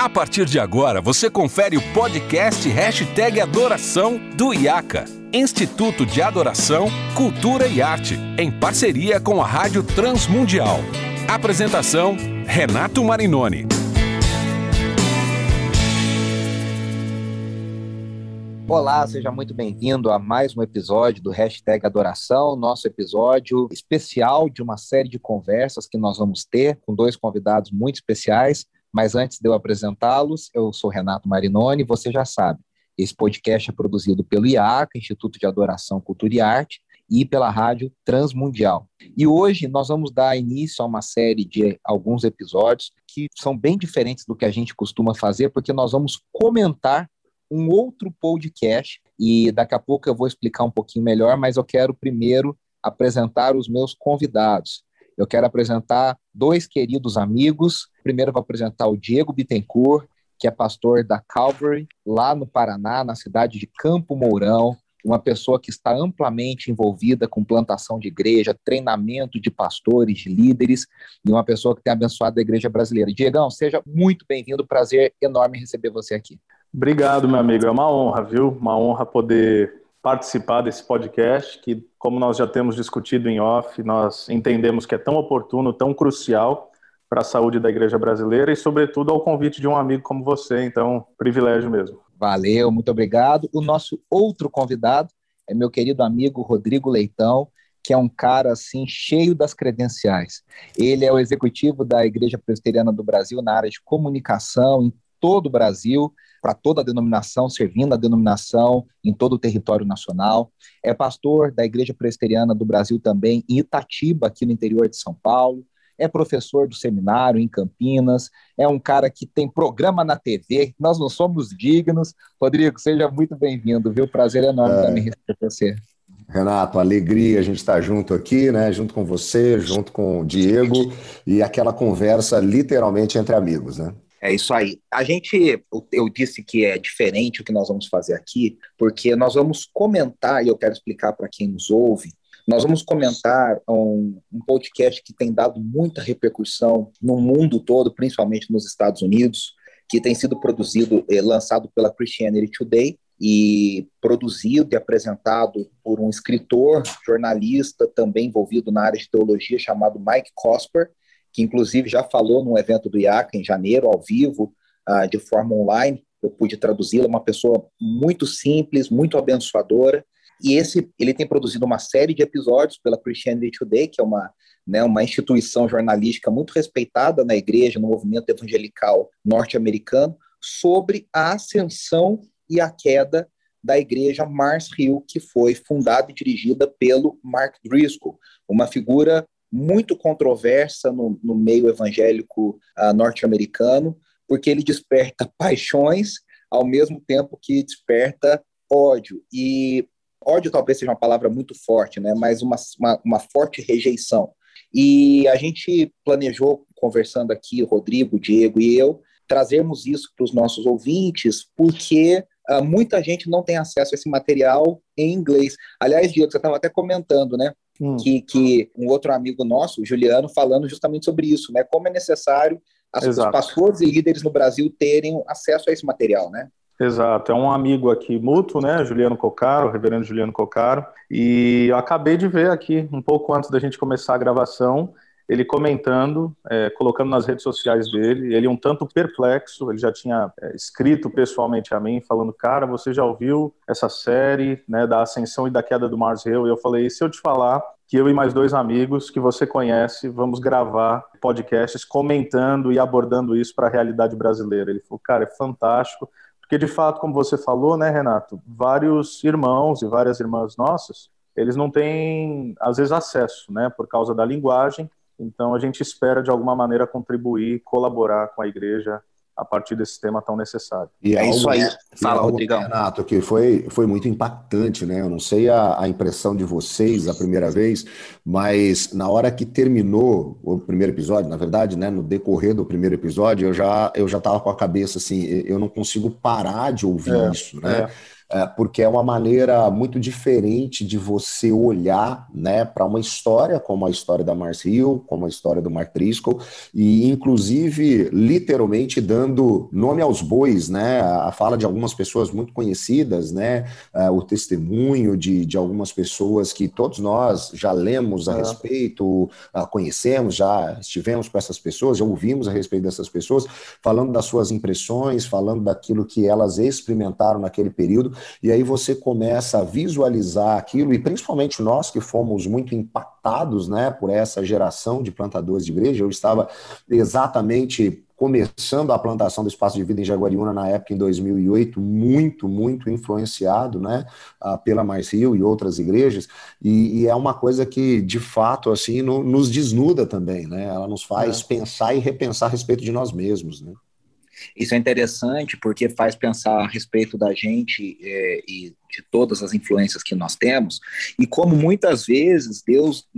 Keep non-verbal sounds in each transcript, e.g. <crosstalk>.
A partir de agora, você confere o podcast Hashtag Adoração do IACA, Instituto de Adoração, Cultura e Arte, em parceria com a Rádio Transmundial. Apresentação, Renato Marinoni. Olá, seja muito bem-vindo a mais um episódio do Hashtag Adoração, nosso episódio especial de uma série de conversas que nós vamos ter com dois convidados muito especiais. Mas antes de eu apresentá-los, eu sou Renato Marinoni, você já sabe, esse podcast é produzido pelo IACA, Instituto de Adoração, Cultura e Arte, e pela Rádio Transmundial. E hoje nós vamos dar início a uma série de alguns episódios que são bem diferentes do que a gente costuma fazer, porque nós vamos comentar um outro podcast e daqui a pouco eu vou explicar um pouquinho melhor, mas eu quero primeiro apresentar os meus convidados. Eu quero apresentar dois queridos amigos. Primeiro, vou apresentar o Diego Bittencourt, que é pastor da Calvary, lá no Paraná, na cidade de Campo Mourão. Uma pessoa que está amplamente envolvida com plantação de igreja, treinamento de pastores, de líderes, e uma pessoa que tem abençoado a igreja brasileira. Diegão, seja muito bem-vindo, prazer enorme receber você aqui. Obrigado, meu amigo. É uma honra, viu? Uma honra poder participar desse podcast, que, como nós já temos discutido em off, nós entendemos que é tão oportuno, tão crucial para a saúde da igreja brasileira e, sobretudo, ao convite de um amigo como você. Então, privilégio mesmo. Valeu, muito obrigado. O nosso outro convidado é meu querido amigo Rodrigo Leitão, que é um cara assim cheio das credenciais. Ele é o executivo da Igreja Presbiteriana do Brasil na área de comunicação todo o Brasil para toda a denominação, servindo a denominação em todo o território nacional. É pastor da Igreja Presbiteriana do Brasil também, em Itatiba, aqui no interior de São Paulo. É professor do seminário em Campinas. É um cara que tem programa na TV. Nós não somos dignos. Rodrigo, seja muito bem-vindo, viu? Prazer enorme é. também receber você. Renato, alegria a gente estar junto aqui, né? Junto com você, junto com o Diego e aquela conversa literalmente entre amigos, né? É isso aí. A gente, eu disse que é diferente o que nós vamos fazer aqui, porque nós vamos comentar, e eu quero explicar para quem nos ouve, nós vamos comentar um, um, podcast que tem dado muita repercussão no mundo todo, principalmente nos Estados Unidos, que tem sido produzido, eh, lançado pela Christianity Today e produzido e apresentado por um escritor, jornalista, também envolvido na área de teologia, chamado Mike Cosper, que inclusive já falou num evento do IACA em janeiro, ao vivo, uh, de forma online. Eu pude traduzi-la, uma pessoa muito simples, muito abençoadora. E esse, ele tem produzido uma série de episódios pela Christianity Today, que é uma, né, uma instituição jornalística muito respeitada na igreja, no movimento evangelical norte-americano, sobre a ascensão e a queda da igreja Mars Hill, que foi fundada e dirigida pelo Mark Driscoll, uma figura muito controversa no, no meio evangélico uh, norte-americano, porque ele desperta <laughs> paixões ao mesmo tempo que desperta ódio. E ódio talvez seja uma palavra muito forte, né? mas uma, uma, uma forte rejeição. E a gente planejou, conversando aqui, Rodrigo, Diego e eu, trazermos isso para os nossos ouvintes, porque uh, muita gente não tem acesso a esse material em inglês. Aliás, Diego, você estava até comentando, né? Hum. que, que um outro amigo nosso, Juliano, falando justamente sobre isso, né? Como é necessário as, os pastores e líderes no Brasil terem acesso a esse material, né? Exato, é um amigo aqui mútuo, né, Juliano Cocaro, o reverendo Juliano Cocaro, e eu acabei de ver aqui, um pouco antes da gente começar a gravação, ele comentando, é, colocando nas redes sociais dele, ele um tanto perplexo, ele já tinha é, escrito pessoalmente a mim, falando, cara, você já ouviu essa série, né, da ascensão e da queda do Mars Hill? E eu falei, e se eu te falar que eu e mais dois amigos que você conhece vamos gravar podcasts comentando e abordando isso para a realidade brasileira. Ele falou, cara, é fantástico, porque de fato, como você falou, né, Renato, vários irmãos e várias irmãs nossas, eles não têm às vezes acesso, né, por causa da linguagem. Então a gente espera de alguma maneira contribuir, colaborar com a igreja a partir desse tema tão necessário. E é, isso aí. Fala, Rodrigão. Renato, que foi, foi muito impactante, né? Eu não sei a, a, impressão de vocês a primeira vez, mas na hora que terminou o primeiro episódio, na verdade, né, no decorrer do primeiro episódio, eu já eu já estava com a cabeça assim, eu não consigo parar de ouvir é, isso, né? É. é, porque é uma maneira muito diferente de você olhar né, para uma história como a história da Mars Hill, como a história do Mark Driscoll, e inclusive literalmente dando nome aos bois, né? A fala de algumas pessoas muito conhecidas, né? É, o testemunho de, de algumas pessoas que todos nós já lemos a é. respeito, conhecemos, já estivemos com essas pessoas, já ouvimos a respeito dessas pessoas, falando das suas impressões, falando daquilo que elas experimentaram naquele período, e aí você começa a visualizar aquilo, e principalmente nós que fomos muito impactados né, por essa geração de plantadores de igreja, eu estava exatamente começando a plantação do espaço de vida em Jaguariúna na época em 2008, muito, muito influenciado, né, ah, pela Mais Rio e outras igrejas, e, e, é uma coisa que, de fato, assim, no, nos desnuda também, né, ela nos faz é. pensar e repensar a respeito de nós mesmos, né. Isso é interessante porque faz pensar a respeito da gente é, e de todas as influências que nós temos, e como muitas vezes Deus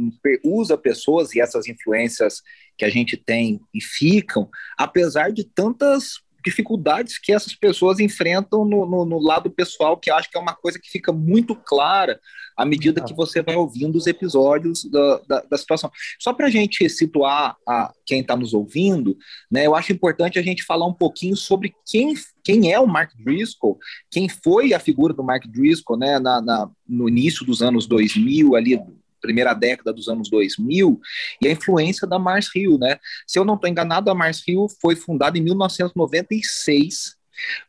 usa pessoas e essas influências que a gente tem e ficam, apesar de tantas dificuldades que essas pessoas enfrentam no, no, no, lado pessoal, que acho que é uma coisa que fica muito clara à medida que você vai ouvindo os episódios da, da, da situação. Só para a gente situar a, quem está nos ouvindo, né, eu acho importante a gente falar um pouquinho sobre quem, quem é o Mark Driscoll, quem foi a figura do Mark Driscoll né, na, na no início dos anos 2000, ali primeira década dos anos 2000, e a influência da Mars Hill, né? Se eu não estou enganado, a Mars Hill foi fundada em 1996,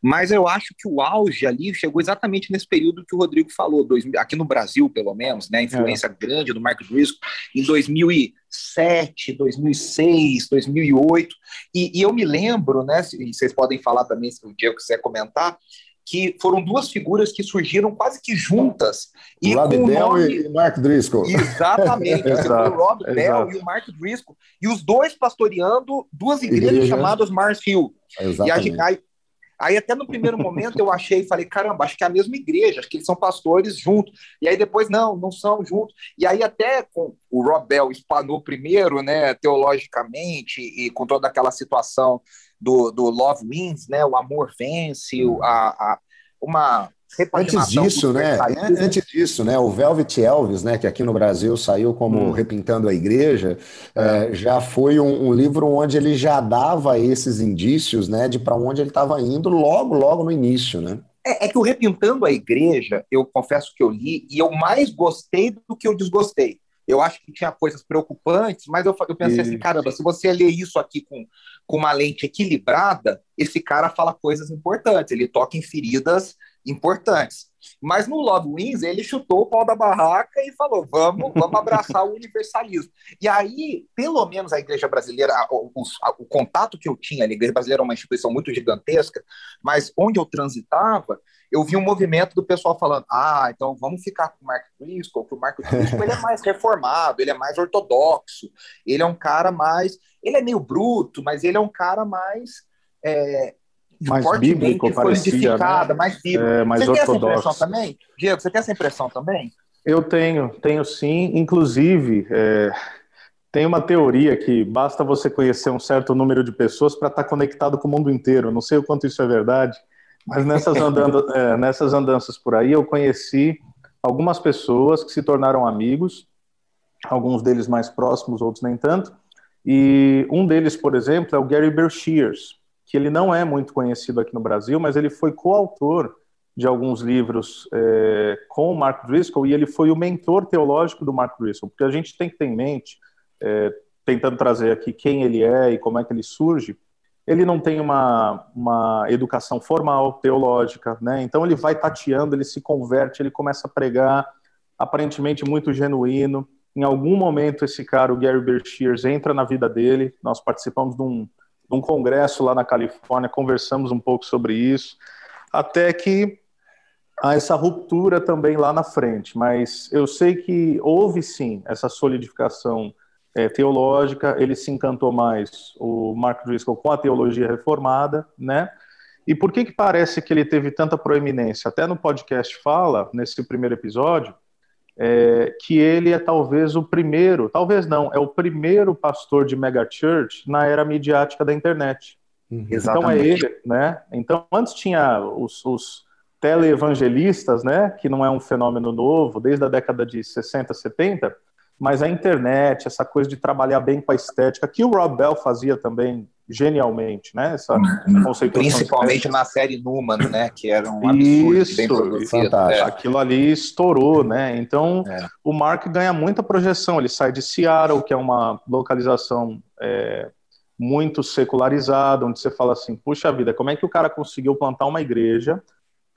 mas eu acho que o auge ali chegou exatamente nesse período que o Rodrigo falou, dois, aqui no Brasil, pelo menos, né? A influência é. grande do Mark Driscoll em 2007, 2006, 2008. E, e eu me lembro, né? E vocês podem falar também, se o Diego quiser comentar, que foram duas figuras que surgiram quase que juntas. E Rob Bell nome... e Mark Driscoll. Exatamente. <laughs> o Rob Bell e o Mark Driscoll. E os dois pastoreando duas igrejas Igreja. chamadas Mars Hill. Exatamente. E aí, aí, até no primeiro momento eu achei e falei, caramba, acho que é a mesma igreja, acho que eles são pastores juntos. E aí depois, não, não são juntos. E aí até com o Rob Bell espanou primeiro, né, teologicamente, e com toda aquela situação do, do Love Wins, né? O amor vence, a, a uma Antes disso, né? Antes disso, né? O Velvet Elvis, né? Que aqui no Brasil saiu como hum. Repintando a Igreja, é. É, já foi um, um, livro onde ele já dava esses indícios, né? De para onde ele estava indo logo, logo no início, né? É, é, que o Repintando a Igreja, eu confesso que eu li e eu mais gostei do que eu desgostei. Eu acho que tinha coisas preocupantes, mas eu, eu pensei assim, caramba, se você ler isso aqui com, com uma lente equilibrada, esse cara fala coisas importantes, ele toca em feridas importantes. Mas no Love Wins, ele chutou o pau da barraca e falou: vamos, vamos abraçar o universalismo. E aí, pelo menos a igreja brasileira, o, o, o contato que eu tinha, a igreja brasileira é uma instituição muito gigantesca, mas onde eu transitava, eu vi um movimento do pessoal falando: ah, então vamos ficar com o Mark Driscoll, que o Mark Driscoll ele é mais reformado, ele é mais ortodoxo, ele é um cara mais. Ele é meio bruto, mas ele é um cara mais. É, mais bíblico, parecia, né? mais bíblico. É, mais você ortodoxo. tem essa impressão também? Diego, você tem essa impressão também? Eu tenho, tenho sim. Inclusive, é, tem uma teoria que basta você conhecer um certo número de pessoas para estar tá conectado com o mundo inteiro. Não sei o quanto isso é verdade, mas nessas, andando, <laughs> é, nessas andanças por aí, eu conheci algumas pessoas que se tornaram amigos, alguns deles mais próximos, outros nem tanto. E um deles, por exemplo, é o Gary Bershears, que ele não é muito conhecido aqui no Brasil, mas ele foi coautor de alguns livros é, com o Mark Driscoll e ele foi o mentor teológico do Mark Driscoll, porque a gente tem que ter em mente, é, tentando trazer aqui quem ele é e como é que ele surge, ele não tem uma, uma educação formal, teológica, né? Então ele vai tateando, ele se converte, ele começa a pregar, aparentemente muito genuíno. Em algum momento esse cara, o Gary Bershears, entra na vida dele. Nós participamos de um, de um congresso lá na Califórnia, conversamos um pouco sobre isso, até que há essa ruptura também lá na frente. Mas eu sei que houve sim essa solidificação é, teológica, ele se encantou mais, o Mark Driscoll, com a teologia reformada, né? E por que que parece que ele teve tanta proeminência? Até no podcast fala, nesse primeiro episódio, é, que ele é talvez o primeiro, talvez não, é o primeiro pastor de megachurch na era midiática da internet. Uhum. Então é ele, né? Então antes tinha os, os teleevangelistas, né, que não é um fenômeno novo, desde a década de 60, 70, mas a internet, essa coisa de trabalhar bem com a estética, que o Rob Bell fazia também genialmente, né? Essa uhum. Principalmente na série Numa, né? Que era um absurdo Isso, bem produzido. É. Aquilo ali estourou, né? Então, é. o Mark ganha muita projeção. Ele sai de Seattle, que é uma localização é, muito secularizada, onde você fala assim, puxa vida, como é que o cara conseguiu plantar uma igreja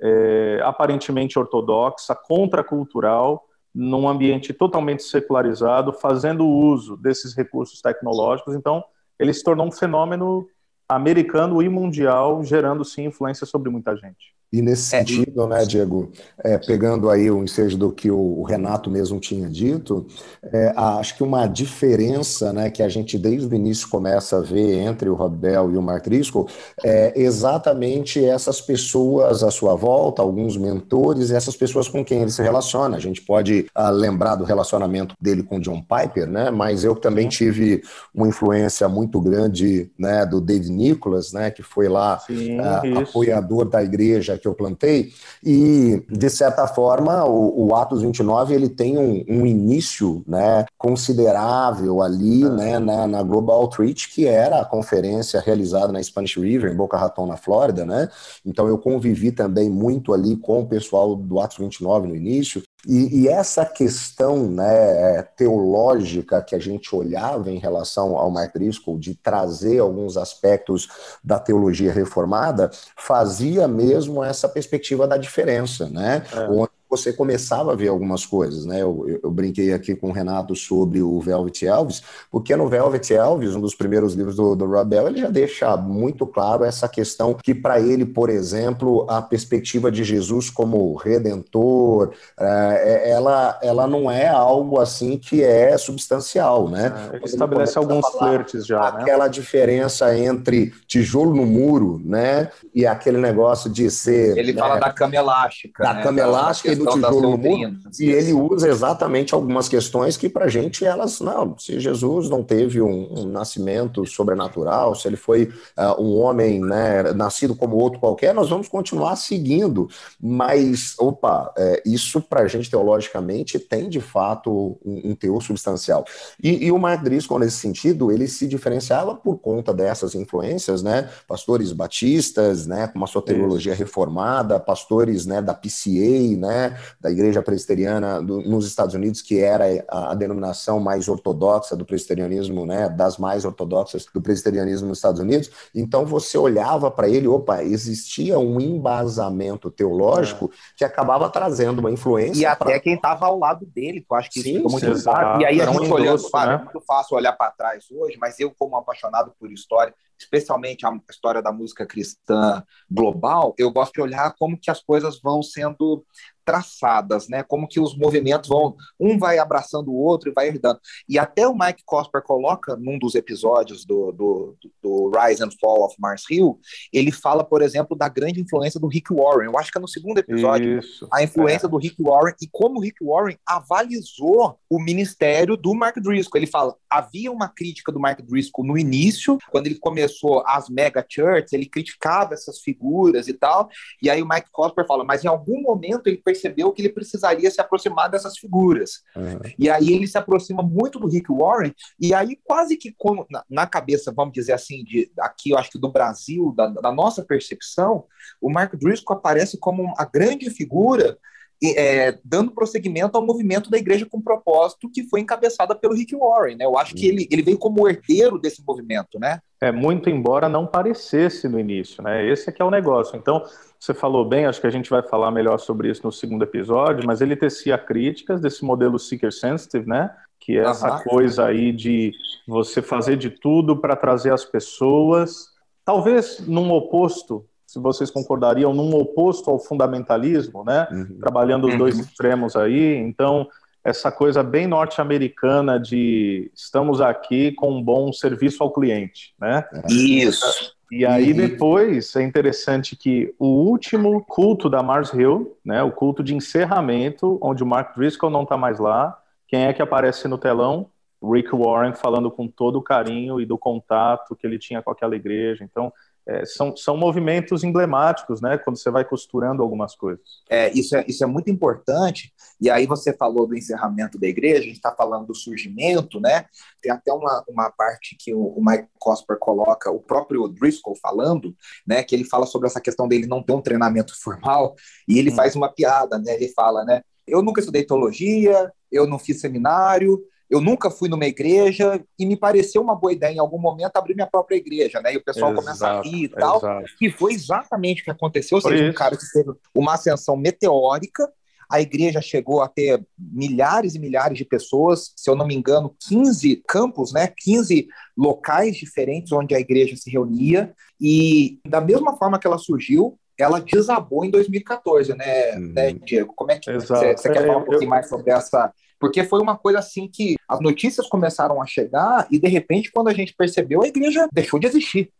é, aparentemente ortodoxa, contracultural, num ambiente totalmente secularizado, fazendo uso desses recursos tecnológicos. Então, ele se tornou um fenômeno americano e mundial, gerando sim influência sobre muita gente. E nesse é, sentido, né, Diego, é, pegando aí o ensejo do que o Renato mesmo tinha dito, é, acho que uma diferença né, que a gente desde o início começa a ver entre o Robel e o Mark Driscoll é exatamente essas pessoas à sua volta, alguns mentores, essas pessoas com quem ele se relaciona. A gente pode ah, lembrar do relacionamento dele com John Piper, né, mas eu também tive uma influência muito grande né, do David Nicholas, né, que foi lá Sim, ah, apoiador da igreja que eu plantei, e, de certa forma, o, o Atos 29 ele tem um, um início né, considerável ali né, na, na, Global Outreach, que era a conferência realizada na Spanish River, em Boca Raton, na Flórida. Né? Então, eu convivi também muito ali com o pessoal do Atos 29 no início, e, e, essa questão né, teológica que a gente olhava em relação ao Mark Driscoll, de trazer alguns aspectos da teologia reformada, fazia mesmo essa perspectiva da diferença, né? É. Onde você começava a ver algumas coisas, né? Eu, eu, eu, brinquei aqui com o Renato sobre o Velvet Elvis, porque no Velvet Elvis, um dos primeiros livros do, do Rob Bell, ele já deixa muito claro essa questão que para ele, por exemplo, a perspectiva de Jesus como redentor, é, ela, ela não é algo assim que é substancial, né? É, ele estabelece alguns flertes já, né? Aquela diferença entre tijolo no muro, né? E aquele negócio de ser... Ele né? fala da cama elástica, Da né? cama elástica do tijolo no muro, e ele usa exatamente algumas questões que para a gente elas, não, se Jesus não teve um, um nascimento sobrenatural, se ele foi uh, um homem né, nascido como outro qualquer, nós vamos continuar seguindo, mas, opa, é, isso para a gente teologicamente tem de fato um, um teor substancial. E, e o Mark Driscoll, nesse sentido, ele se diferenciava por conta dessas influências, né, pastores batistas, né, com uma soteriologia reformada, pastores, né, da PCA, né, da Igreja Presbiteriana do, nos Estados Unidos, que era a, a, denominação mais ortodoxa do presbiterianismo, né, das mais ortodoxas do presbiterianismo nos Estados Unidos. Então você olhava para ele, opa, existia um embasamento teológico é. que acabava trazendo uma influência. E até quem estava ao lado dele, que eu acho que Sim, isso muito claro. E aí a gente olhando, né? é muito fácil olhar para trás hoje, mas eu, como apaixonado por história, especialmente a história da música cristã global, eu gosto de olhar como que as coisas vão sendo traçadas, né? Como que os movimentos vão, um vai abraçando o outro e vai herdando. E até o Mike Cosper coloca num dos episódios do, do, do Rise and Fall of Mars Hill, ele fala, por exemplo, da grande influência do Rick Warren. Eu acho que é no segundo episódio, Isso, a influência é. do Rick Warren e como o Rick Warren avalizou o ministério do Mark Driscoll. Ele fala, havia uma crítica do Mark Driscoll no início, quando ele começou as mega churches, ele criticava essas figuras e tal, e aí o Mike Cosper fala, mas em algum momento ele percebeu percebeu que ele precisaria se aproximar dessas figuras. Uhum. E aí ele se aproxima muito do Rick Warren, e aí quase que na, na, cabeça, vamos dizer assim, de aqui eu acho que do Brasil, da, da nossa percepção, o Mark Driscoll aparece como a grande figura é, dando prosseguimento ao movimento da Igreja com Propósito, que foi encabeçada pelo Rick Warren. Né? Eu acho que ele, ele veio como herdeiro desse movimento. Né? É, muito embora não parecesse no início. Né? Esse é que é o negócio. Então, você falou bem, acho que a gente vai falar melhor sobre isso no segundo episódio, mas ele tecia críticas desse modelo seeker sensitive, né? Que é essa coisa aí de você fazer de tudo para trazer as pessoas, talvez num oposto, se vocês concordariam, num oposto ao fundamentalismo, né? Uhum. Trabalhando os dois uhum. extremos aí. Então, essa coisa bem norte-americana de estamos aqui com um bom serviço ao cliente, né? Isso. E aí depois é interessante que o último culto da Mars Hill, né, o culto de encerramento, onde o Mark Driscoll não está mais lá, quem é que aparece no telão? Rick Warren falando com todo o carinho e do contato que ele tinha com aquela igreja. Então, é, são, são movimentos emblemáticos, né? Quando você vai costurando algumas coisas. É isso, é, isso é muito importante. E aí você falou do encerramento da igreja, a gente está falando do surgimento, né? Tem até uma, uma parte que o, o Mike Cosper coloca, o próprio Driscoll falando, né? Que ele fala sobre essa questão dele não ter um treinamento formal, e ele hum. faz uma piada, né? Ele fala, né? Eu nunca estudei teologia, eu não fiz seminário, eu nunca fui numa igreja e me pareceu uma boa ideia em algum momento abrir minha própria igreja, né? E o pessoal exato, começa a rir e tal. Exato. E foi exatamente o que aconteceu. Ou seja, um cara que teve uma ascensão meteórica, a igreja chegou a ter milhares e milhares de pessoas, se eu não me engano, 15 campos, né? 15 locais diferentes onde a igreja se reunia. E da mesma forma que ela surgiu, ela desabou em 2014, né, uhum. né Diego? Como é que você quer falar um pouquinho eu... mais sobre essa porque foi uma coisa assim que as notícias começaram a chegar e de repente quando a gente percebeu a igreja deixou de existir.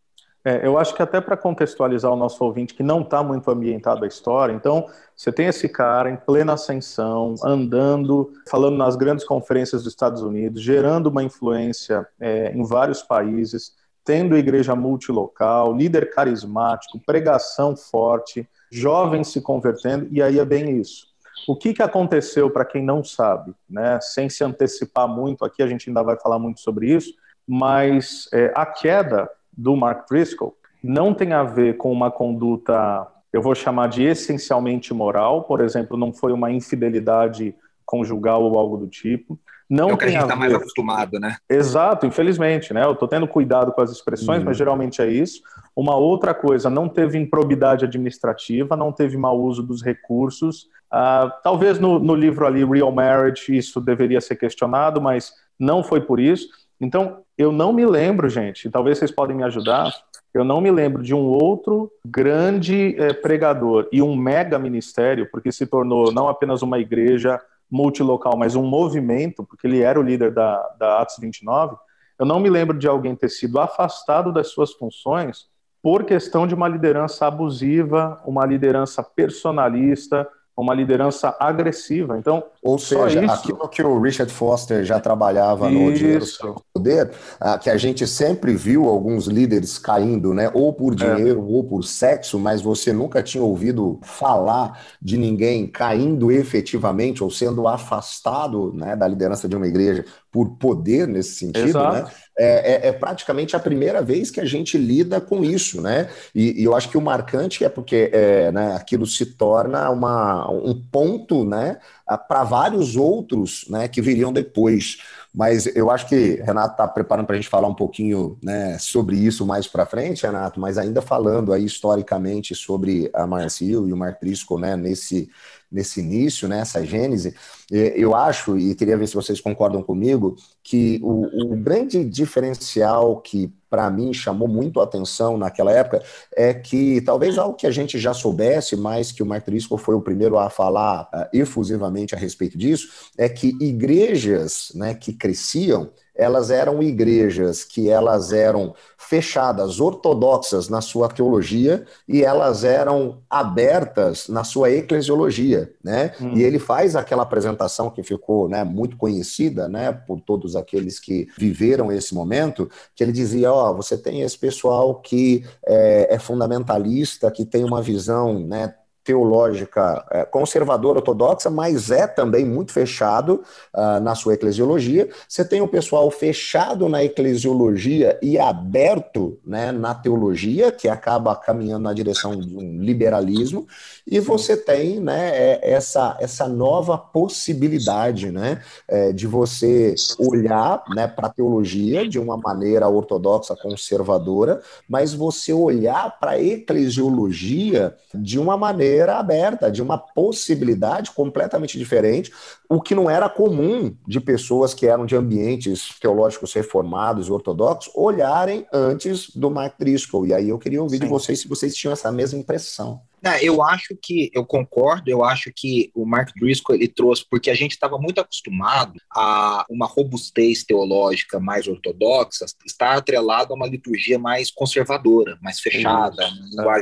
É, eu acho que até para contextualizar o nosso ouvinte que não está muito ambientado à história, então você tem esse cara em plena ascensão, andando, falando nas grandes conferências dos Estados Unidos, gerando uma influência é, em vários países, tendo igreja multilocal, líder carismático, pregação forte, jovens se convertendo, e aí é bem isso. O que, que aconteceu, para quem não sabe, né? sem se antecipar muito, aqui a gente ainda vai falar muito sobre isso, mas é, a queda do Mark Driscoll não tem a ver com uma conduta, eu vou chamar de essencialmente moral, por exemplo, não foi uma infidelidade conjugal ou algo do tipo. Não é o que a gente está mais acostumado, né? Exato, infelizmente, né? Eu estou tendo cuidado com as expressões, uhum. mas geralmente é isso. Uma outra coisa, não teve improbidade administrativa, não teve mau uso dos recursos. Uh, talvez no, no livro ali, Real Marriage, isso deveria ser questionado, mas não foi por isso. Então, eu não me lembro, gente, talvez vocês podem me ajudar, eu não me lembro de um outro grande eh, pregador e um mega ministério, porque se tornou não apenas uma igreja multilocal, mas um movimento, porque ele era o líder da, da Atos 29, eu não me lembro de alguém ter sido afastado das suas funções por questão de uma liderança abusiva, uma liderança personalista, uma liderança agressiva. Então, ou seja, isso... aquilo que o Richard Foster já trabalhava isso. no Dinheiro Poder, ah, que a gente sempre viu alguns líderes caindo, né, ou por é. dinheiro é. ou por sexo, mas você nunca tinha ouvido falar de ninguém caindo efetivamente ou sendo afastado, né, da liderança de uma igreja por poder nesse sentido, né? Exato. né? É, é, é, praticamente a primeira vez que a gente lida com isso, né? E, e eu acho que o marcante é porque é, né, aquilo se torna uma, um ponto, né, para vários outros, né, que viriam depois. Mas eu acho que Renato está preparando para a gente falar um pouquinho né, sobre isso mais para frente, Renato, mas ainda falando aí historicamente sobre a Marcio e o Mark Driscoll, né, nesse nesse início, nessa né, gênese, é, eu acho, e queria ver se vocês concordam comigo, que o, o grande diferencial que para mim chamou muito a atenção naquela época é que talvez algo que a gente já soubesse, mas que o Mark Driscoll foi o primeiro a falar uh, efusivamente a respeito disso, é que igrejas né, que cresciam elas eram igrejas que elas eram fechadas, ortodoxas na sua teologia e elas eram abertas na sua eclesiologia, né? Hum. E ele faz aquela apresentação que ficou, né, muito conhecida, né, por todos aqueles que viveram esse momento, que ele dizia, ó, oh, você tem esse pessoal que é, é fundamentalista, que tem uma visão, né, teológica é, conservadora ortodoxa, mas é também muito fechado uh, na sua eclesiologia. Você tem o pessoal fechado na eclesiologia e aberto né, na teologia, que acaba caminhando na direção de um liberalismo, e você tem né, é, essa, essa nova possibilidade né, é, de você olhar né, para a teologia de uma maneira ortodoxa conservadora, mas você olhar para a eclesiologia de uma maneira maneira aberta, de uma possibilidade completamente diferente, o que não era comum de pessoas que eram de ambientes teológicos reformados, ortodoxos, olharem antes do Mark Driscoll. E aí eu queria ouvir Sim. de vocês se vocês tinham essa mesma impressão. É, eu acho que, eu concordo, eu acho que o Mark Driscoll ele trouxe, porque a gente estava muito acostumado a uma robustez teológica mais ortodoxa, estar atrelado a uma liturgia mais conservadora, mais fechada,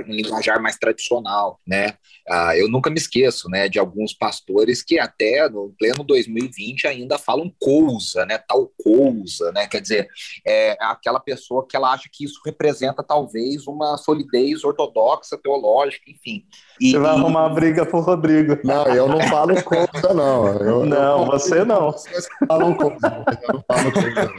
um linguajar mais tradicional, né? Ah, eu nunca me esqueço, né, de alguns pastores que até no pleno 2020 ainda falam coisa, né, tal coisa, né, quer dizer, é aquela pessoa que ela acha que isso representa talvez uma solidez ortodoxa, teológica, enfim. E, você vai arrumar briga pro Rodrigo. Não, eu não falo coisa, não. Eu, não, eu você não. Vocês falam coisa, eu não falo coisa.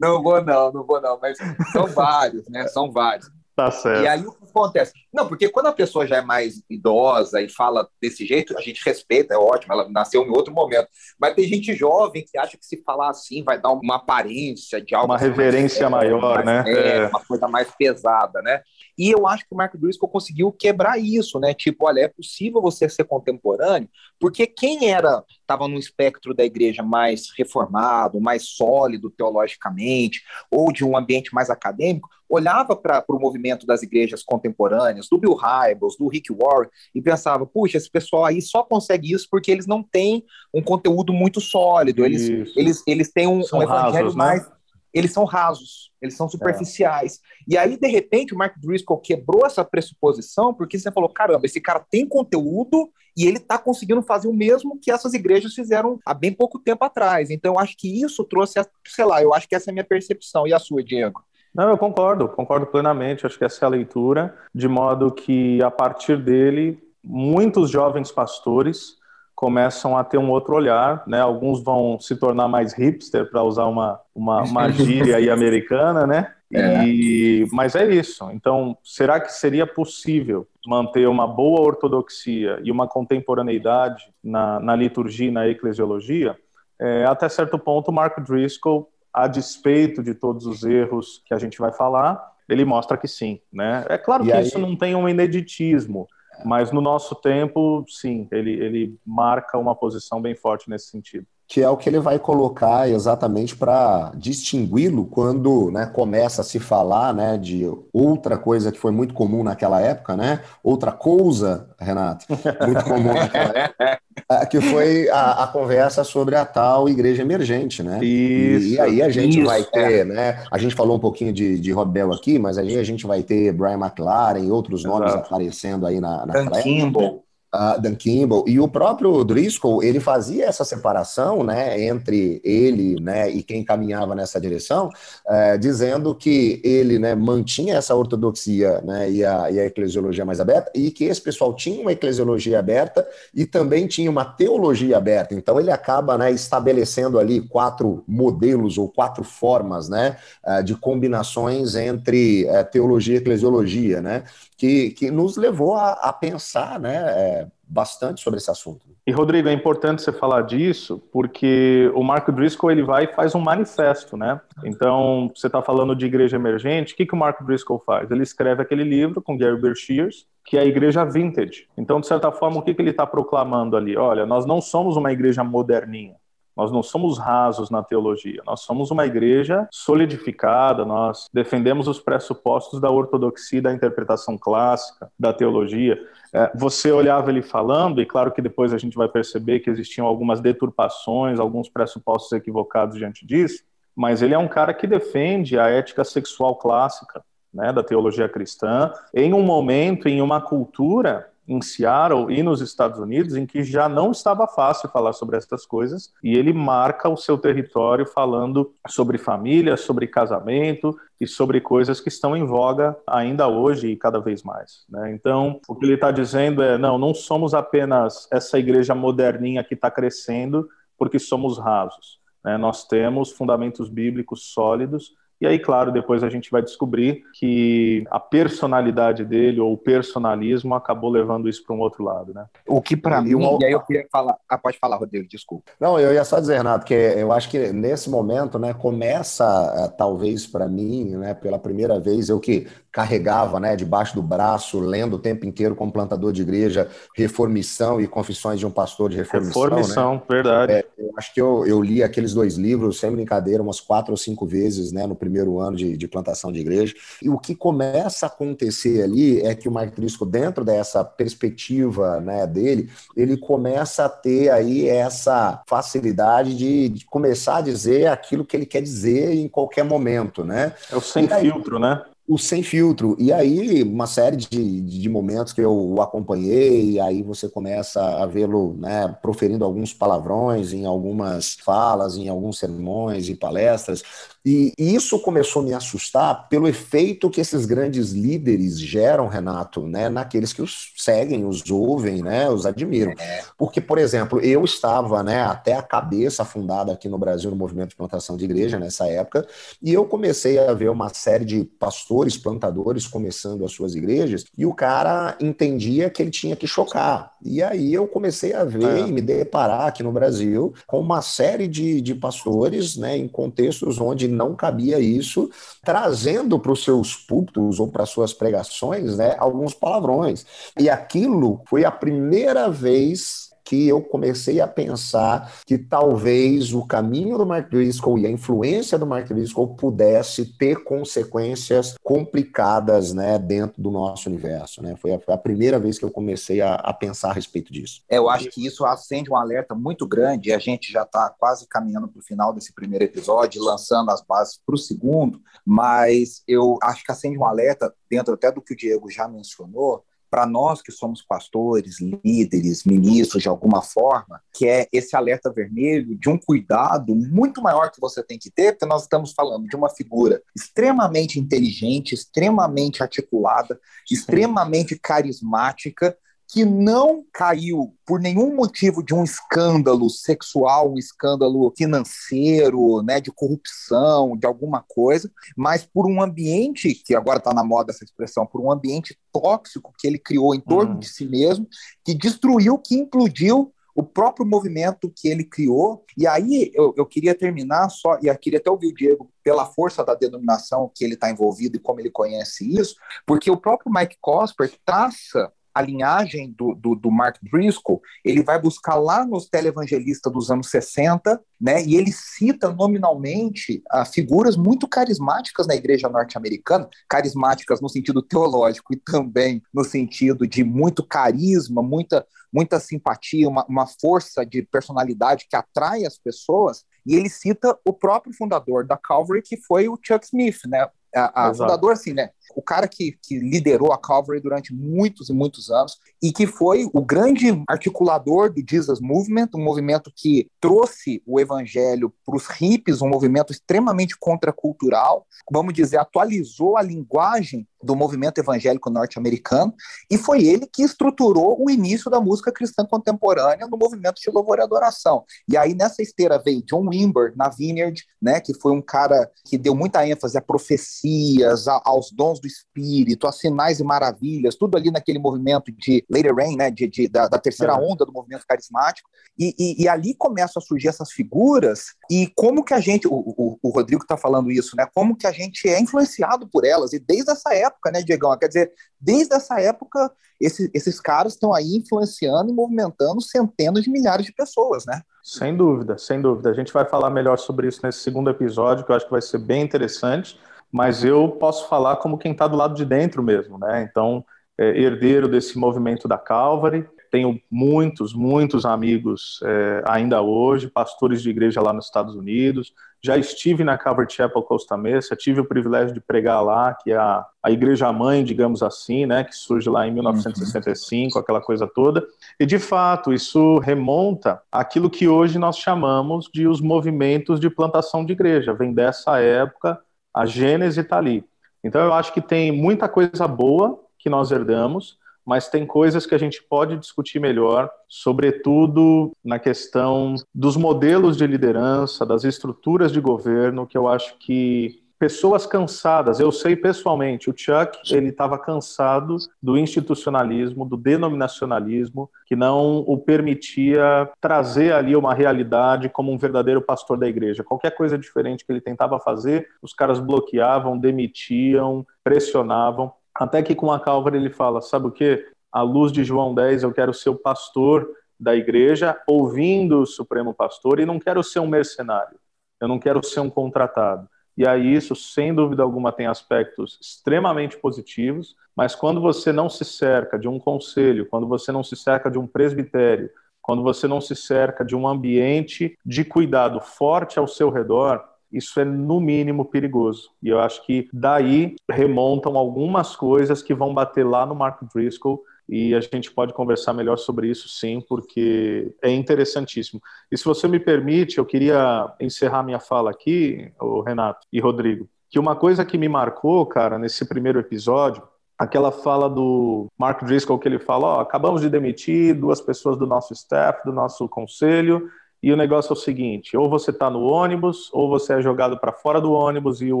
Não. <laughs> não vou não, não vou não, mas são vários, né, são vários. Tá certo. E aí o que acontece? Não, porque quando a pessoa já é mais idosa e fala desse jeito, a gente respeita, é ótimo, ela nasceu em outro momento. Mas tem gente jovem que acha que se falar assim vai dar uma aparência de algo. Uma reverência mais, maior, mais, né? É, é, uma coisa mais pesada, né? E eu acho que o Mark Driscoll conseguiu quebrar isso, né? Tipo, olha, é possível você ser contemporâneo, porque quem era estava no espectro da igreja mais reformado, mais sólido teologicamente, ou de um ambiente mais acadêmico, olhava para o movimento das igrejas contemporâneas, do Bill Hybels, do Rick Warren, e pensava, puxa, esse pessoal aí só consegue isso porque eles não têm um conteúdo muito sólido, eles, eles, eles têm um, um evangelho rasos, né? mais... Né? Eles são rasos, eles são superficiais. É. E aí, de repente, o Mark Driscoll quebrou essa pressuposição, porque você falou: caramba, esse cara tem conteúdo e ele está conseguindo fazer o mesmo que essas igrejas fizeram há bem pouco tempo atrás. Então, eu acho que isso trouxe, sei lá, eu acho que essa é a minha percepção. E a sua, Diego? Não, eu concordo, concordo plenamente. Acho que essa é a leitura, de modo que a partir dele, muitos jovens pastores começam a ter um outro olhar, né? Alguns vão se tornar mais hipster, para usar uma, uma, uma gíria aí americana, né? <laughs> É. E, mas é isso. Então, será que seria possível manter uma boa ortodoxia e uma contemporaneidade na, na liturgia e na eclesiologia? É, até certo ponto, Mark Driscoll a despeito de todos os erros que a gente vai falar, ele mostra que sim, né? É claro e que aí... isso não tem um ineditismo, mas no nosso tempo, sim, ele, ele marca uma posição bem forte nesse sentido que é o que ele vai colocar exatamente para distingui-lo quando né, começa a se falar né, de outra coisa que foi muito comum naquela época, né? Outra coisa, Renato, muito comum naquela época, <laughs> é, que foi a, a, conversa sobre a tal igreja emergente, né? Isso, e, e aí a gente isso, vai ter, é. né? A gente falou um pouquinho de, de Rob Bell aqui, mas aí a gente vai ter Brian McLaren e outros Exato. nomes aparecendo aí na, na Dan Kimball uh, Dan Kimball e o próprio Driscoll ele fazia essa separação né entre ele né e quem caminhava nessa direção uh, dizendo que ele né mantinha essa ortodoxia né e a, e a eclesiologia mais aberta e que esse pessoal tinha uma eclesiologia aberta e também tinha uma teologia aberta. Então ele acaba né estabelecendo ali quatro modelos ou quatro formas né uh, de combinações entre eh, teologia e eclesiologia né que, que nos levou a, a pensar né, é, bastante sobre esse assunto. E, Rodrigo, é importante você falar disso, porque o Marco Driscoll ele vai e faz um manifesto, né? Então, você está falando de igreja emergente, o que, que o Marco Driscoll faz? Ele escreve aquele livro com Gary Bershears, que é a igreja vintage. Então, de certa forma, o que, que ele está proclamando ali? Olha, nós não somos uma igreja moderninha. Nós não somos rasos na teologia, nós somos uma igreja solidificada, nós defendemos os pressupostos da ortodoxia, da interpretação clássica, da teologia. É, você olhava ele falando, e claro que depois a gente vai perceber que existiam algumas deturpações, alguns pressupostos equivocados diante disso, mas ele é um cara que defende a ética sexual clássica, né, da teologia cristã, em um momento, em uma cultura em Seattle e nos Estados Unidos, em que já não estava fácil falar sobre essas coisas, e ele marca o seu território falando sobre família, sobre casamento e sobre coisas que estão em voga ainda hoje e cada vez mais. Né? Então, o que ele está dizendo é: não, não somos apenas essa igreja moderninha que está crescendo porque somos rasos. Né? Nós temos fundamentos bíblicos sólidos e aí, claro, depois a gente vai descobrir que a personalidade dele ou o personalismo acabou levando isso para um outro lado, né? O que para mim, e aí eu queria falar, ah, pode falar, Rodrigo, desculpa. Não, eu ia só dizer, Renato, que eu acho que nesse momento, né, começa eh, talvez para mim, né, pela primeira vez eu que carregava, né, debaixo do braço, lendo o tempo inteiro como plantador de igreja, reformição e confissões de um pastor de reformição. Né? Reformição, né? verdade. É, acho que eu, eu li aqueles dois livros, sem brincadeira, umas quatro ou cinco vezes, né, no primeiro ano de, de, plantação de igreja. E o que começa a acontecer ali é que o Driscoll, dentro dessa perspectiva né, dele, ele começa a ter aí essa facilidade de, de começar a dizer aquilo que ele quer dizer em qualquer momento, né? É o sem aí, filtro, né? O sem filtro. E aí, uma série de, de momentos que eu acompanhei, e aí você começa a vê-lo né, proferindo alguns palavrões em algumas falas, em alguns sermões e palestras. E, isso começou a me assustar pelo efeito que esses grandes líderes geram, Renato, né, naqueles que os seguem, os ouvem, né, os admiram. É. Porque, por exemplo, eu estava né, até a cabeça afundada aqui no Brasil no movimento de plantação de igreja nessa época, e eu comecei a ver uma série de pastores, plantadores começando as suas igrejas, e o cara entendia que ele tinha que chocar. E aí eu comecei a ver é. e me deparar aqui no Brasil com uma série de, de pastores né, em contextos onde não cabia isso, trazendo para os seus púlpitos ou para suas pregações né, alguns palavrões. E aquilo foi a primeira vez que eu comecei a pensar que talvez o caminho do Mark Driscoll e a influência do Mark Driscoll pudesse ter consequências complicadas né, dentro do nosso universo. Né? Foi, a, foi a primeira vez que eu comecei a, a, pensar a respeito disso. É, eu acho que isso acende um alerta muito grande e a gente já está quase caminhando para o final desse primeiro episódio, lançando as bases para o segundo, mas eu acho que acende um alerta dentro até do que o Diego já mencionou, para nós que somos pastores, líderes, ministros de alguma forma, que é esse alerta vermelho de um cuidado muito maior que você tem que ter, porque nós estamos falando de uma figura extremamente inteligente, extremamente articulada, extremamente carismática, que não caiu por nenhum motivo de um escândalo sexual, um escândalo financeiro, né, de corrupção, de alguma coisa, mas por um ambiente, que agora está na moda essa expressão, por um ambiente tóxico que ele criou em torno uhum. de si mesmo, que destruiu, que implodiu o próprio movimento que ele criou. E aí eu, eu queria terminar só, e eu queria até ouvir o Diego pela força da denominação que ele está envolvido e como ele conhece isso, porque o próprio Mike Cosper traça a linhagem do, do, do, Mark Driscoll, ele vai buscar lá nos televangelistas dos anos 60, né, e ele cita nominalmente ah, figuras muito carismáticas na igreja norte-americana, carismáticas no sentido teológico e também no sentido de muito carisma, muita, muita simpatia, uma, uma força de personalidade que atrai as pessoas, e ele cita o próprio fundador da Calvary, que foi o Chuck Smith, né, a, a fundador, assim, né? O cara que, que liderou a Calvary durante muitos e muitos anos e que foi o grande articulador do Jesus Movement, um movimento que trouxe o evangelho para os hippies, um movimento extremamente contracultural, vamos dizer, atualizou a linguagem do movimento evangélico norte-americano, e foi ele que estruturou o início da música cristã contemporânea no movimento de louvor e adoração. E aí nessa esteira veio John Wimber na Vineyard, né, que foi um cara que deu muita ênfase a profecias, a, aos dons do espírito, a sinais e maravilhas, tudo ali naquele movimento de Later Rain, né, de, de da, da, terceira é. onda do movimento carismático, e, e, e, ali começam a surgir essas figuras, e como que a gente, o, o, o Rodrigo está falando isso, né, como que a gente é influenciado por elas, e desde essa época época, né, Diegão? Quer dizer, desde essa época, esse, esses caras estão aí influenciando e movimentando centenas de milhares de pessoas, né? Sem dúvida, sem dúvida. A gente vai falar melhor sobre isso nesse segundo episódio, que eu acho que vai ser bem interessante, mas eu posso falar como quem está do lado de dentro mesmo, né? Então, é, herdeiro desse movimento da Calvary, tenho muitos, muitos amigos é, ainda hoje, pastores de igreja lá nos Estados Unidos. Já estive na Calvary Chapel Costa Mesa, tive o privilégio de pregar lá, que é a, a igreja mãe, digamos assim, né, que surge lá em 1965, uhum. aquela coisa toda. E de fato, isso remonta àquilo que hoje nós chamamos de os movimentos de plantação de igreja. Vem dessa época, a Gênese está ali. Então eu acho que tem muita coisa boa que nós herdamos, mas tem coisas que a gente pode discutir melhor, sobretudo na questão dos modelos de liderança, das estruturas de governo, que eu acho que pessoas cansadas, eu sei pessoalmente, o Chuck, ele estava cansado do institucionalismo, do denominacionalismo, que não o permitia trazer ali uma realidade como um verdadeiro pastor da igreja. Qualquer coisa diferente que ele tentava fazer, os caras bloqueavam, demitiam, pressionavam. Até que com a Calvary ele fala: sabe o que? À luz de João 10, eu quero ser o pastor da igreja, ouvindo o Supremo Pastor, e não quero ser um mercenário, eu não quero ser um contratado. E aí isso, sem dúvida alguma, tem aspectos extremamente positivos, mas quando você não se cerca de um conselho, quando você não se cerca de um presbitério, quando você não se cerca de um ambiente de cuidado forte ao seu redor, isso é no mínimo perigoso. E eu acho que daí remontam algumas coisas que vão bater lá no Mark Driscoll e a gente pode conversar melhor sobre isso sim, porque é interessantíssimo. E se você me permite, eu queria encerrar minha fala aqui, Renato e Rodrigo, que uma coisa que me marcou, cara, nesse primeiro episódio, aquela fala do Mark Driscoll que ele fala, ó, acabamos de demitir duas pessoas do nosso staff, do nosso conselho, e o negócio é o seguinte, ou você está no ônibus, ou você é jogado para fora do ônibus e o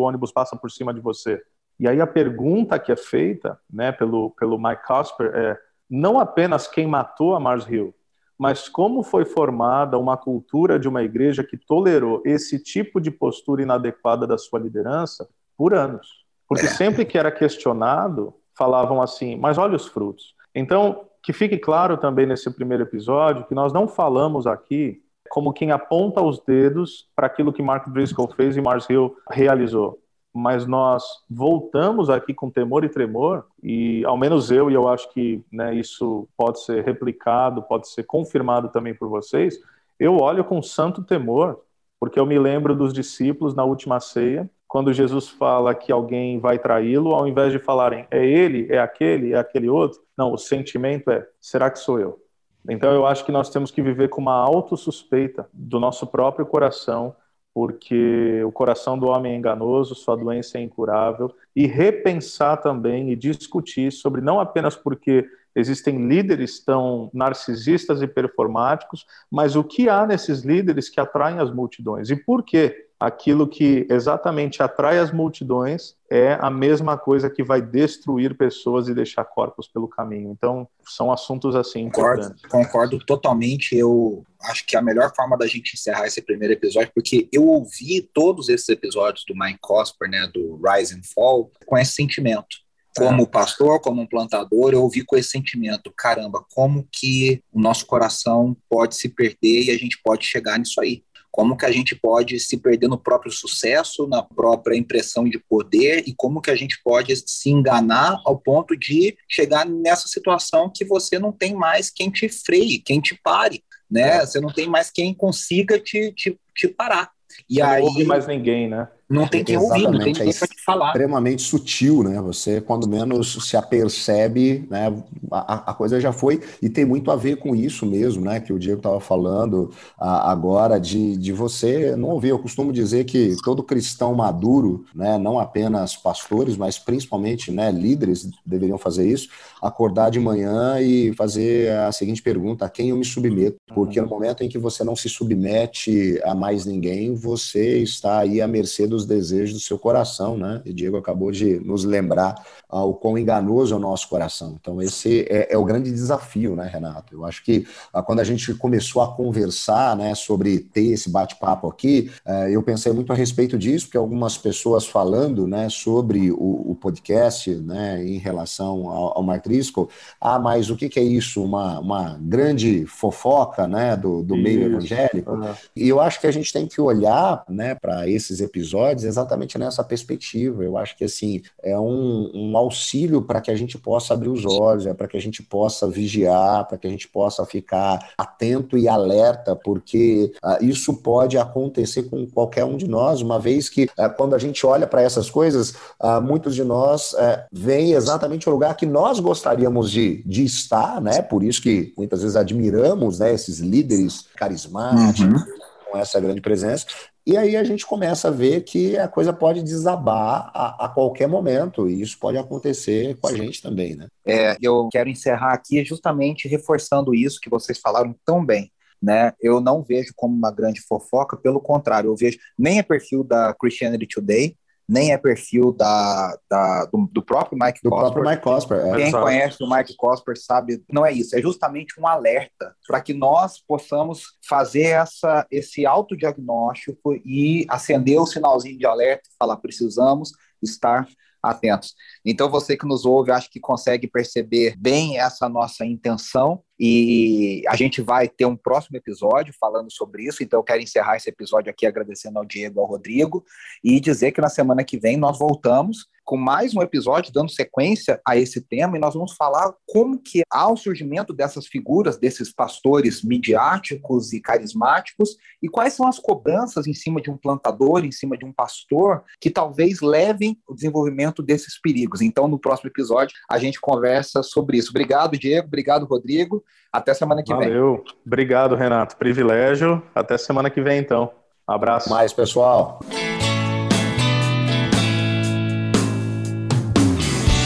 ônibus passa por cima de você. E aí a pergunta que é feita né, pelo, pelo Mike Cosper é não apenas quem matou a Mars Hill, mas como foi formada uma cultura de uma igreja que tolerou esse tipo de postura inadequada da sua liderança por anos. Porque é. sempre que era questionado, falavam assim, mas olha os frutos. Então, que fique claro também nesse primeiro episódio que nós não falamos aqui como quem aponta os dedos para aquilo que Mark Driscoll fez e Mars Hill realizou mas nós voltamos aqui com temor e tremor, e ao menos eu, e eu acho que né, isso pode ser replicado, pode ser confirmado também por vocês, eu olho com santo temor, porque eu me lembro dos discípulos na última ceia, quando Jesus fala que alguém vai traí-lo, ao invés de falarem é ele, é aquele, é aquele outro, não, o sentimento é será que sou eu? Então eu acho que nós temos que viver com uma autossuspeita do nosso próprio coração porque o coração do homem é enganoso, sua doença é incurável, e repensar também e discutir sobre não apenas porque existem líderes tão narcisistas e performáticos, mas o que há nesses líderes que atraem as multidões e por quê? Aquilo que exatamente atrai as multidões é a mesma coisa que vai destruir pessoas e deixar corpos pelo caminho. Então, são assuntos assim concordo, importantes. Concordo totalmente. Eu acho que a melhor forma da gente encerrar esse primeiro episódio, porque eu ouvi todos esses episódios do Mike Cosper, né, do Rise and Fall, com esse sentimento como pastor, como um plantador, eu ouvi com esse sentimento, caramba, como que o nosso coração pode se perder e a gente pode chegar nisso aí. Como que a gente pode se perder no próprio sucesso, na própria impressão de poder e como que a gente pode se enganar ao ponto de chegar nessa situação que você não tem mais quem te freie, quem te pare, né? Você não tem mais quem consiga te, te, te parar. E não aí, ouve mais ninguém, né? Não tem quem ouvir, não tem ninguém para te falar. Extremamente sutil, né? Você, quando menos se apercebe, né? A, a, coisa já foi. E tem muito a ver com isso mesmo, né? Que o Diego estava falando a, agora, de, de você não ouvir. Eu costumo dizer que todo cristão maduro, né? Não apenas pastores, mas principalmente né, líderes deveriam fazer isso, acordar de manhã e fazer a seguinte pergunta: a quem eu me submeto? Porque no momento em que você não se submete a mais ninguém, você está aí à mercê do dos desejos do seu coração, né? E Diego acabou de nos lembrar ah, o quão enganoso é o nosso coração. Então, esse é, é o grande desafio, né, Renato? Eu acho que ah, quando a gente começou a conversar, né, sobre ter esse bate-papo aqui, eh, eu pensei muito a respeito disso, porque algumas pessoas falando, né, sobre o, o podcast, né, em relação ao, ao Mark Driscoll, ah, mas o que, que é isso? Uma, uma grande fofoca, né, do, do meio evangélico? E eu acho que a gente tem que olhar, né, para esses episódios episódios exatamente nessa perspectiva. Eu acho que assim é um, um auxílio para que a gente possa abrir os olhos, é para que a gente possa vigiar, para que a gente possa ficar atento e alerta, porque uh, isso pode acontecer com qualquer um de nós, uma vez que uh, quando a gente olha para essas coisas, uh, muitos de nós uh, veem exatamente o lugar que nós gostaríamos de, de estar, né? Por isso que muitas vezes admiramos né, esses líderes carismáticos. Uhum com essa grande presença, e aí a gente começa a ver que a coisa pode desabar a, a, qualquer momento, e isso pode acontecer com a gente também, né? É, eu quero encerrar aqui justamente reforçando isso que vocês falaram tão bem. Né? Eu não vejo como uma grande fofoca, pelo contrário, eu vejo nem a perfil da Christianity Today, nem é perfil da, da do, do, próprio Mike do Cosper. Próprio Mike Cosper é. Quem conhece o Mike Cosper sabe, não é isso, é justamente um alerta para que nós possamos fazer essa, esse autodiagnóstico e acender o sinalzinho de alerta e falar, precisamos estar atentos. Então, você que nos ouve, acho que consegue perceber bem essa nossa intenção E a gente vai ter um próximo episódio falando sobre isso, então eu quero encerrar esse episódio aqui agradecendo ao Diego ao Rodrigo e dizer que na semana que vem nós voltamos com mais um episódio dando sequência a esse tema e nós vamos falar como que há o surgimento dessas figuras, desses pastores midiáticos e carismáticos e quais são as cobranças em cima de um plantador, em cima de um pastor, que talvez levem o desenvolvimento desses perigos. Então, no próximo episódio, a gente conversa sobre isso. Obrigado, Diego. Obrigado, Rodrigo. Até semana que Valeu. vem. Valeu. Obrigado, Renato. Privilégio. Até semana que vem, então. Um abraço. Mais, pessoal.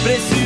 Preciso